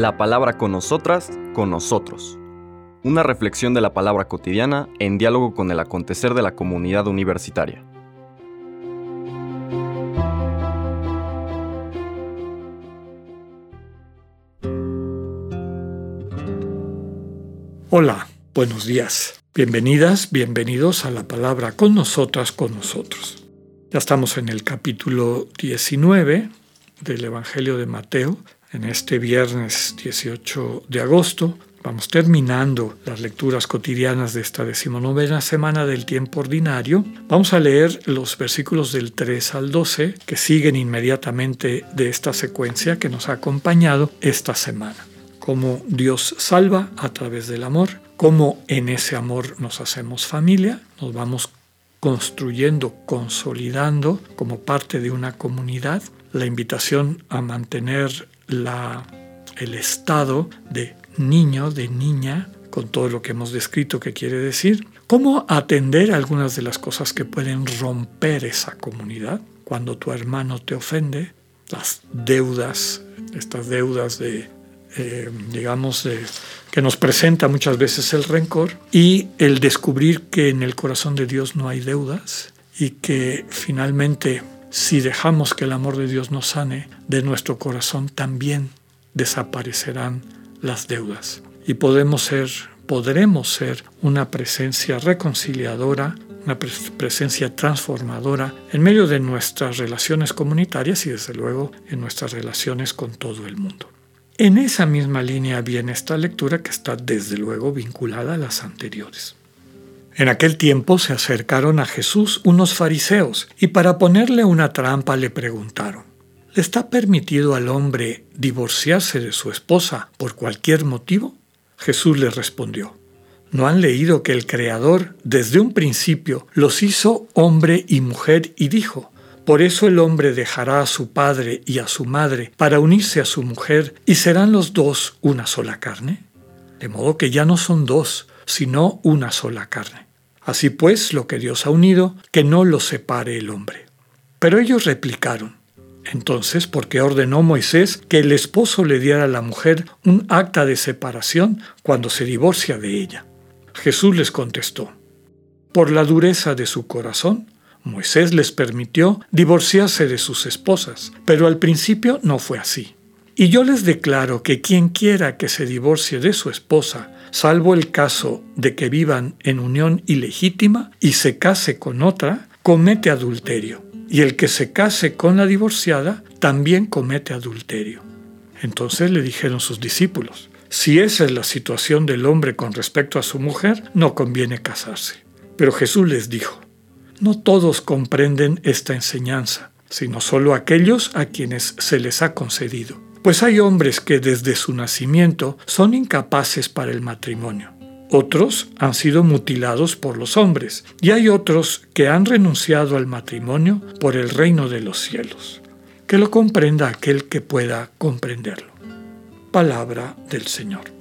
La palabra con nosotras, con nosotros. Una reflexión de la palabra cotidiana en diálogo con el acontecer de la comunidad universitaria. Hola, buenos días. Bienvenidas, bienvenidos a la palabra con nosotras, con nosotros. Ya estamos en el capítulo 19 del Evangelio de Mateo, en este viernes 18 de agosto. Vamos terminando las lecturas cotidianas de esta decimonovena semana del tiempo ordinario. Vamos a leer los versículos del 3 al 12 que siguen inmediatamente de esta secuencia que nos ha acompañado esta semana. Cómo Dios salva a través del amor, cómo en ese amor nos hacemos familia, nos vamos construyendo, consolidando como parte de una comunidad, la invitación a mantener la, el estado de niño, de niña, con todo lo que hemos descrito que quiere decir, cómo atender algunas de las cosas que pueden romper esa comunidad cuando tu hermano te ofende, las deudas, estas deudas de, eh, digamos, que nos presenta muchas veces el rencor y el descubrir que en el corazón de Dios no hay deudas y que finalmente si dejamos que el amor de Dios nos sane, de nuestro corazón también desaparecerán las deudas. Y podemos ser, podremos ser una presencia reconciliadora, una presencia transformadora en medio de nuestras relaciones comunitarias y desde luego en nuestras relaciones con todo el mundo. En esa misma línea viene esta lectura que está desde luego vinculada a las anteriores. En aquel tiempo se acercaron a Jesús unos fariseos y para ponerle una trampa le preguntaron, ¿le está permitido al hombre divorciarse de su esposa por cualquier motivo? Jesús les respondió, ¿no han leído que el Creador desde un principio los hizo hombre y mujer y dijo, por eso el hombre dejará a su padre y a su madre para unirse a su mujer y serán los dos una sola carne? De modo que ya no son dos, sino una sola carne. Así pues, lo que Dios ha unido, que no lo separe el hombre. Pero ellos replicaron, entonces, ¿por qué ordenó Moisés que el esposo le diera a la mujer un acta de separación cuando se divorcia de ella? Jesús les contestó, por la dureza de su corazón, Moisés les permitió divorciarse de sus esposas, pero al principio no fue así. Y yo les declaro que quien quiera que se divorcie de su esposa salvo el caso de que vivan en unión ilegítima y se case con otra, comete adulterio. Y el que se case con la divorciada también comete adulterio. Entonces le dijeron sus discípulos, si esa es la situación del hombre con respecto a su mujer, no conviene casarse. Pero Jesús les dijo, no todos comprenden esta enseñanza, sino solo aquellos a quienes se les ha concedido pues hay hombres que desde su nacimiento son incapaces para el matrimonio. Otros han sido mutilados por los hombres y hay otros que han renunciado al matrimonio por el reino de los cielos. Que lo comprenda aquel que pueda comprenderlo. Palabra del Señor.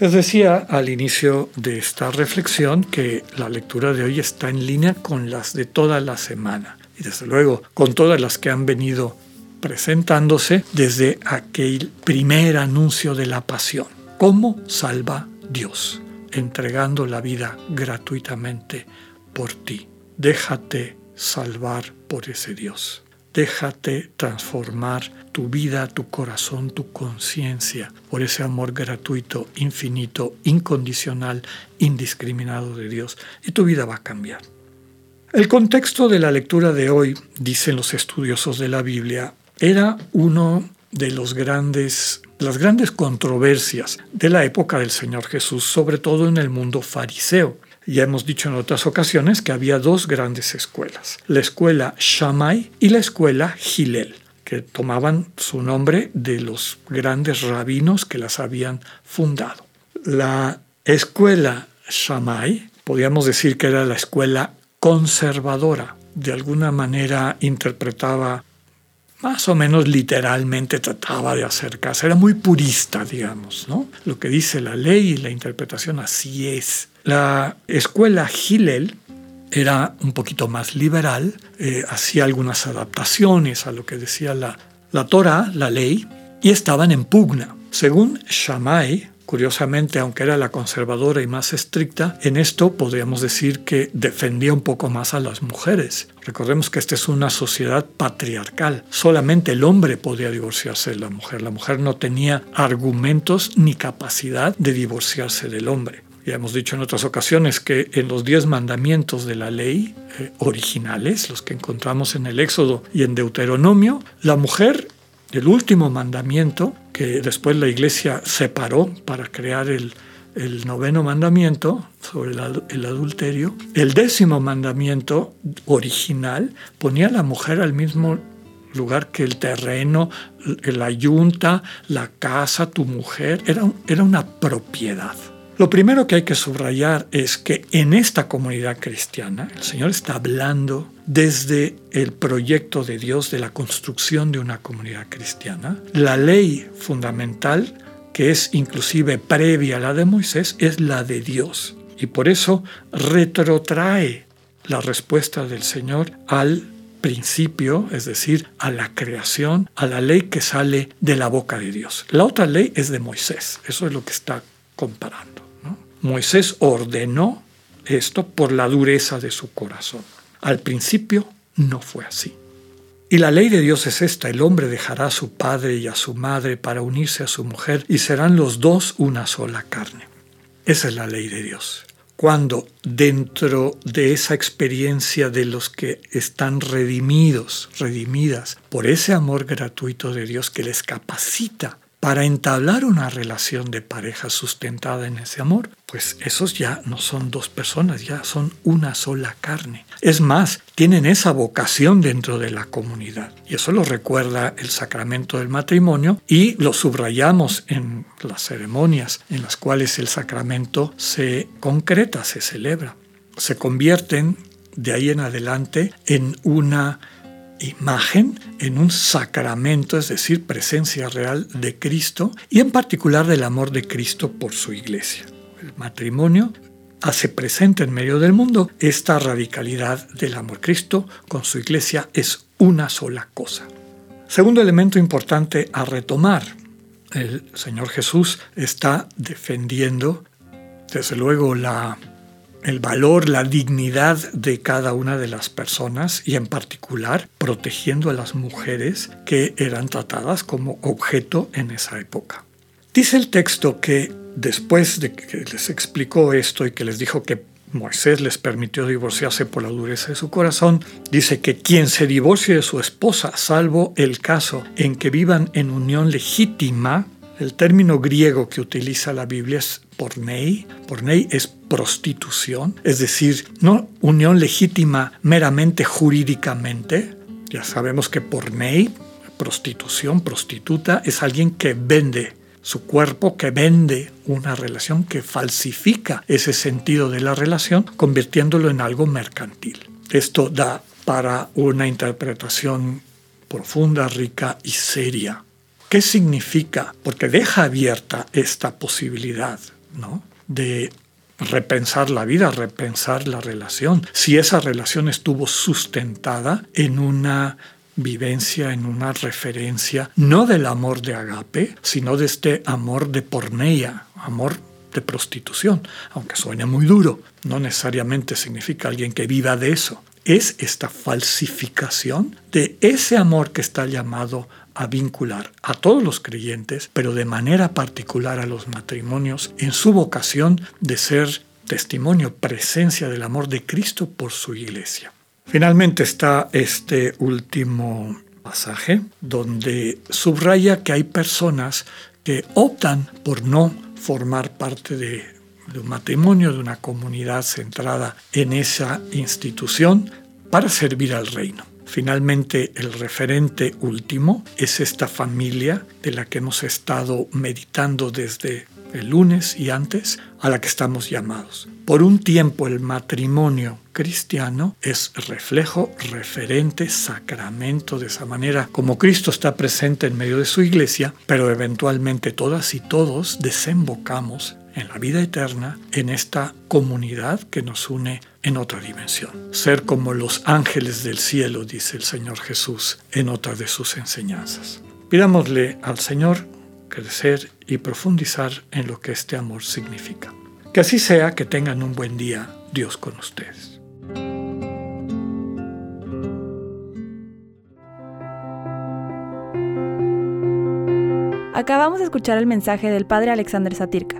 Les decía al inicio de esta reflexión que la lectura de hoy está en línea con las de toda la semana y desde luego con todas las que han venido presentándose desde aquel primer anuncio de la pasión. ¿Cómo salva Dios? Entregando la vida gratuitamente por ti. Déjate salvar por ese Dios. Déjate transformar tu vida, tu corazón, tu conciencia por ese amor gratuito, infinito, incondicional, indiscriminado de Dios y tu vida va a cambiar. El contexto de la lectura de hoy, dicen los estudiosos de la Biblia, era uno de los grandes, las grandes controversias de la época del Señor Jesús, sobre todo en el mundo fariseo. Ya hemos dicho en otras ocasiones que había dos grandes escuelas, la escuela Shammai y la escuela Hillel, que tomaban su nombre de los grandes rabinos que las habían fundado. La escuela Shammai, podríamos decir que era la escuela conservadora, de alguna manera interpretaba más o menos literalmente trataba de acercarse, era muy purista, digamos, ¿no? Lo que dice la ley y la interpretación así es. La escuela Hillel era un poquito más liberal, eh, hacía algunas adaptaciones a lo que decía la, la Torah, la ley, y estaban en pugna Según Shammai, Curiosamente, aunque era la conservadora y más estricta, en esto podríamos decir que defendía un poco más a las mujeres. Recordemos que esta es una sociedad patriarcal. Solamente el hombre podía divorciarse de la mujer. La mujer no tenía argumentos ni capacidad de divorciarse del hombre. Ya hemos dicho en otras ocasiones que en los diez mandamientos de la ley eh, originales, los que encontramos en el Éxodo y en Deuteronomio, la mujer el último mandamiento, que después la iglesia separó para crear el, noveno mandamiento sobre el, adulterio, el décimo mandamiento original ponía a la mujer al mismo lugar que el terreno, la yunta, la casa, tu mujer, era, era una propiedad. Lo primero que hay que subrayar es que en esta comunidad cristiana el Señor está hablando desde el proyecto de Dios de la construcción de una comunidad cristiana. La ley fundamental, que es inclusive previa a la de Moisés, es la de Dios. Y por eso retrotrae la respuesta del Señor al principio, es decir, a la creación, a la ley que sale de la boca de Dios. La otra ley es de Moisés, eso es lo que está comparando. Moisés ordenó esto por la dureza de su corazón. Al principio no fue así. Y la ley de Dios es esta, el hombre dejará a su padre y a su madre para unirse a su mujer y serán los dos una sola carne. Esa es la ley de Dios. Cuando dentro de esa experiencia de los que están redimidos, redimidas por ese amor gratuito de Dios que les capacita para entablar una relación de pareja sustentada en ese amor, pues esos ya no son dos personas, ya son una sola carne. Es más, tienen esa vocación dentro de la comunidad. Y eso lo recuerda el sacramento del matrimonio y lo subrayamos en las ceremonias en las cuales el sacramento se concreta, se celebra. Se convierten de ahí en adelante en una imagen en un sacramento, es decir, presencia real de Cristo y en particular del amor de Cristo por su iglesia. El matrimonio hace presente en medio del mundo esta radicalidad del amor. Cristo con su iglesia es una sola cosa. Segundo elemento importante a retomar, el Señor Jesús está defendiendo desde luego la el valor, la dignidad de cada una de las personas y en particular protegiendo a las mujeres que eran tratadas como objeto en esa época. Dice el texto que después de que les explicó esto y que les dijo que Moisés les permitió divorciarse por la dureza de su corazón, dice que quien se divorcie de su esposa, salvo el caso en que vivan en unión legítima, el término griego que utiliza la Biblia es pornei. Pornei es prostitución, es decir, no unión legítima meramente jurídicamente. Ya sabemos que pornei, prostitución, prostituta, es alguien que vende su cuerpo, que vende una relación, que falsifica ese sentido de la relación, convirtiéndolo en algo mercantil. Esto da para una interpretación profunda, rica y seria. ¿Qué significa? Porque deja abierta esta posibilidad ¿no? de repensar la vida, repensar la relación. Si esa relación estuvo sustentada en una vivencia, en una referencia, no del amor de agape, sino de este amor de porneia, amor de prostitución, aunque suene muy duro, no necesariamente significa alguien que viva de eso. Es esta falsificación de ese amor que está llamado a vincular a todos los creyentes, pero de manera particular a los matrimonios, en su vocación de ser testimonio, presencia del amor de Cristo por su iglesia. Finalmente está este último pasaje donde subraya que hay personas que optan por no formar parte de, un matrimonio, de una comunidad centrada en esa institución para servir al reino. Finalmente, el referente último es esta familia de la que hemos estado meditando desde el lunes y antes, a la que estamos llamados. Por un tiempo el matrimonio cristiano es reflejo, referente, sacramento de esa manera, como Cristo está presente en medio de su iglesia, pero eventualmente todas y todos desembocamos en la vida eterna, en esta comunidad que nos une en otra dimensión. Ser como los ángeles del cielo, dice el Señor Jesús en otra de sus enseñanzas. Pidámosle al Señor crecer y profundizar en lo que este amor significa. Que así sea, que tengan un buen día, Dios con ustedes. Acabamos de escuchar el mensaje del Padre Alexander Satirka.